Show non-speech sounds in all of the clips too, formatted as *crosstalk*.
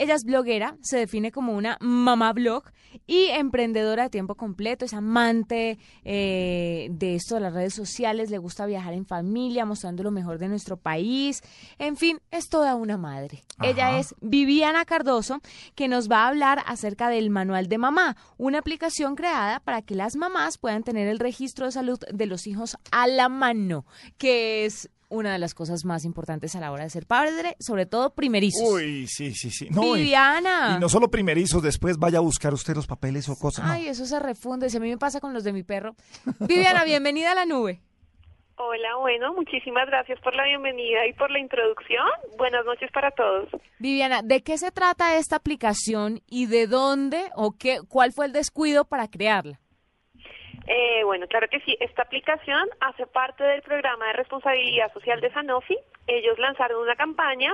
Ella es bloguera, se define como una mamá blog y emprendedora de tiempo completo, es amante eh, de esto de las redes sociales, le gusta viajar en familia, mostrando lo mejor de nuestro país, en fin, es toda una madre. Ella es Viviana Cardoso, que nos va a hablar acerca del Manual de Mamá, una aplicación creada para que las mamás puedan tener el registro de salud de los hijos a la mano, que es una de las cosas más importantes a la hora de ser padre, sobre todo primerizos. Uy, sí, sí, sí. No, Viviana. Y, no solo primerizos, después vaya a buscar usted los papeles o cosas. no. Ay, eso se refunde. Si a mí me pasa con los de mi perro. Viviana, *laughs* bienvenida a la nube. Hola, bueno, muchísimas gracias por la bienvenida y por la introducción. Buenas noches para todos. Viviana, ¿de qué se trata esta aplicación y de dónde o qué, cuál fue el descuido para crearla? Eh, bueno, claro que sí. Esta aplicación hace parte del programa de responsabilidad social de Sanofi. Ellos lanzaron una campaña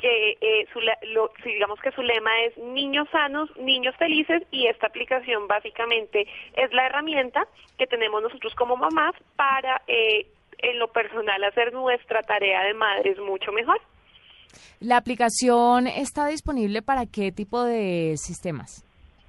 que eh, su, lo- digamos que su lema es niños sanos, niños felices y esta aplicación básicamente es la herramienta que tenemos nosotros como mamás para eh, en lo personal hacer nuestra tarea de madres mucho mejor. ¿La aplicación está disponible para qué tipo de sistemas?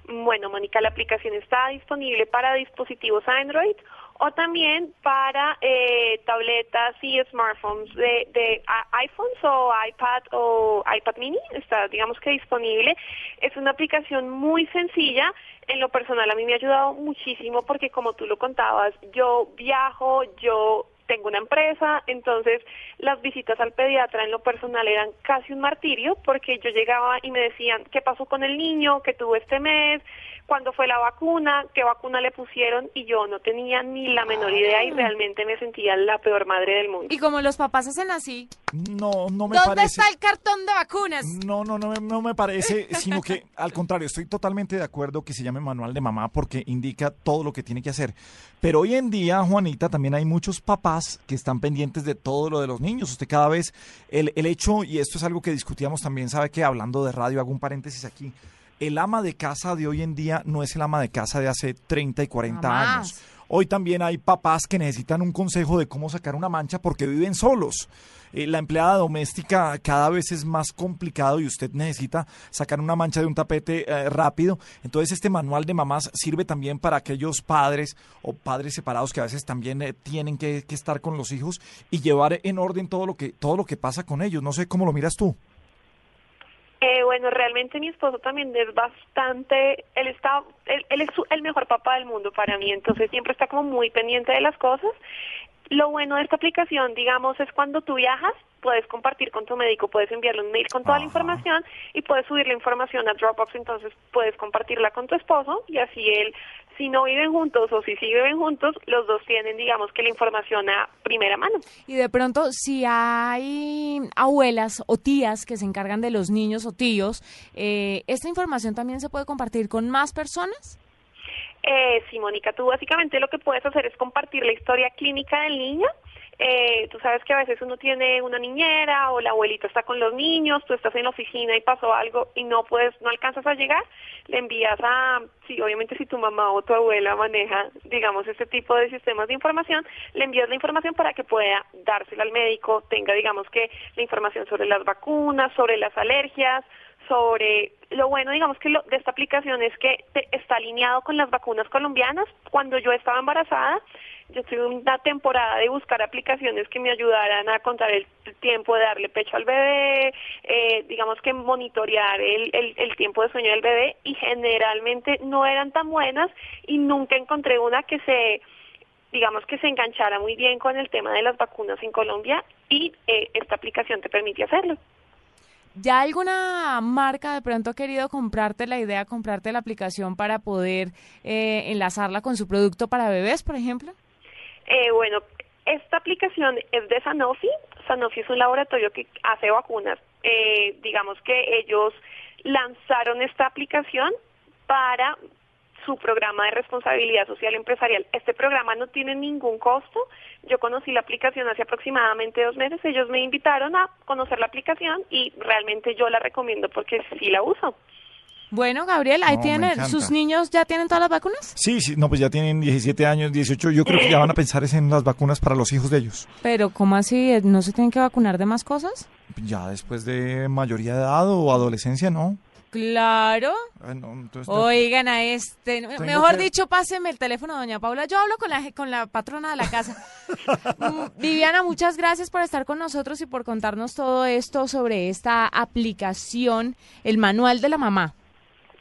Bueno, Mónica, la aplicación está disponible para dispositivos Android o también para eh, tabletas y smartphones de, de iPhones o iPad o iPad mini. Está, digamos que disponible. Es una aplicación muy sencilla. En lo personal, a mí me ha ayudado muchísimo porque, como tú lo contabas, yo viajo, yo tengo una empresa, entonces las visitas al pediatra en lo personal eran casi un martirio porque yo llegaba y me decían qué pasó con el niño, que tuvo este mes, cuándo fue la vacuna, qué vacuna le pusieron y yo no tenía ni la menor idea y realmente me sentía la peor madre del mundo. Y como los papás hacen así, No, no me ¿dónde parece. está el cartón de vacunas? No, no, no, no me parece, sino que al contrario, estoy totalmente de acuerdo que se llame manual de mamá porque indica todo lo que tiene que hacer. Pero hoy en día, Juanita, también hay muchos papás que están pendientes de todo lo de los niños. Usted cada vez, el, el hecho, y esto es algo que discutíamos también, sabe que hablando de radio, hago un paréntesis aquí, el ama de casa de hoy en día no es el ama de casa de hace 30 y 40 Jamás. años. Hoy también hay papás que necesitan un consejo de cómo sacar una mancha porque viven solos. Eh, la empleada doméstica cada vez es más complicado y usted necesita sacar una mancha de un tapete eh, rápido. Entonces este manual de mamás sirve también para aquellos padres o padres separados que a veces también eh, tienen que, que estar con los hijos y llevar en orden todo lo que todo lo que pasa con ellos. No sé cómo lo miras tú. Bueno, realmente mi esposo también es bastante, él está, él, él es el mejor papá del mundo para mí, entonces siempre está como muy pendiente de las cosas. Lo bueno de esta aplicación, digamos, es cuando tú viajas, puedes compartir con tu médico, puedes enviarle un mail con toda la información y puedes subir la información a Dropbox, entonces puedes compartirla con tu esposo y así él, si no viven juntos o si sí viven juntos, los dos tienen, digamos, que la información a primera mano. Y de pronto, si hay abuelas o tías que se encargan de los niños o tíos, eh, ¿esta información también se puede compartir con más personas? Eh, sí, Mónica, tú básicamente lo que puedes hacer es compartir la historia clínica del niño. Eh, tú sabes que a veces uno tiene una niñera o la abuelita está con los niños, tú estás en la oficina y pasó algo y no puedes, no alcanzas a llegar, le envías a, sí, obviamente si tu mamá o tu abuela maneja, digamos, este tipo de sistemas de información, le envías la información para que pueda dársela al médico, tenga, digamos, que la información sobre las vacunas, sobre las alergias, sobre lo bueno, digamos que lo, de esta aplicación es que te- está alineado con las vacunas colombianas. Cuando yo estaba embarazada, yo tuve una temporada de buscar aplicaciones que me ayudaran a contar el tiempo de darle pecho al bebé, eh, digamos que monitorear el, el, el tiempo de sueño del bebé y generalmente no eran tan buenas y nunca encontré una que se digamos que se enganchara muy bien con el tema de las vacunas en Colombia y eh, esta aplicación te permite hacerlo. ¿Ya alguna marca de pronto ha querido comprarte la idea, comprarte la aplicación para poder eh, enlazarla con su producto para bebés, por ejemplo? Eh, bueno, esta aplicación es de Sanofi. Sanofi es un laboratorio que hace vacunas. Eh, digamos que ellos lanzaron esta aplicación para su programa de responsabilidad social empresarial. Este programa no tiene ningún costo. Yo conocí la aplicación hace aproximadamente dos meses. Ellos me invitaron a conocer la aplicación y realmente yo la recomiendo porque sí la uso. Bueno, Gabriel, ahí No, me tiene, encanta. ¿sus niños ya tienen todas las vacunas? Sí, sí, no, pues ya tienen 17 años, 18. Yo creo que ya van a pensar en las vacunas para los hijos de ellos. Pero, ¿cómo así? ¿No se tienen que vacunar de más cosas? Ya después de mayoría de edad o adolescencia, ¿no. Claro. No, entonces, Oigan a este. Mejor que- dicho, páseme el teléfono, doña Paula. Yo hablo con la, con la patrona de la casa. *laughs* Mm, Viviana, muchas gracias por estar con nosotros y por contarnos todo esto sobre esta aplicación, el manual de la mamá.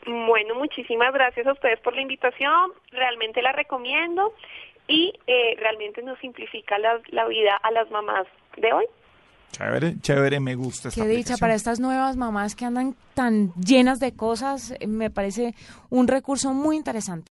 Bueno, muchísimas gracias a ustedes por la invitación. Realmente la recomiendo y eh, realmente nos simplifica la, la vida a las mamás de hoy. Chévere, chévere, me gusta esta Qué dicha para estas nuevas mamás que andan tan llenas de cosas. eh, Me parece un recurso muy interesante.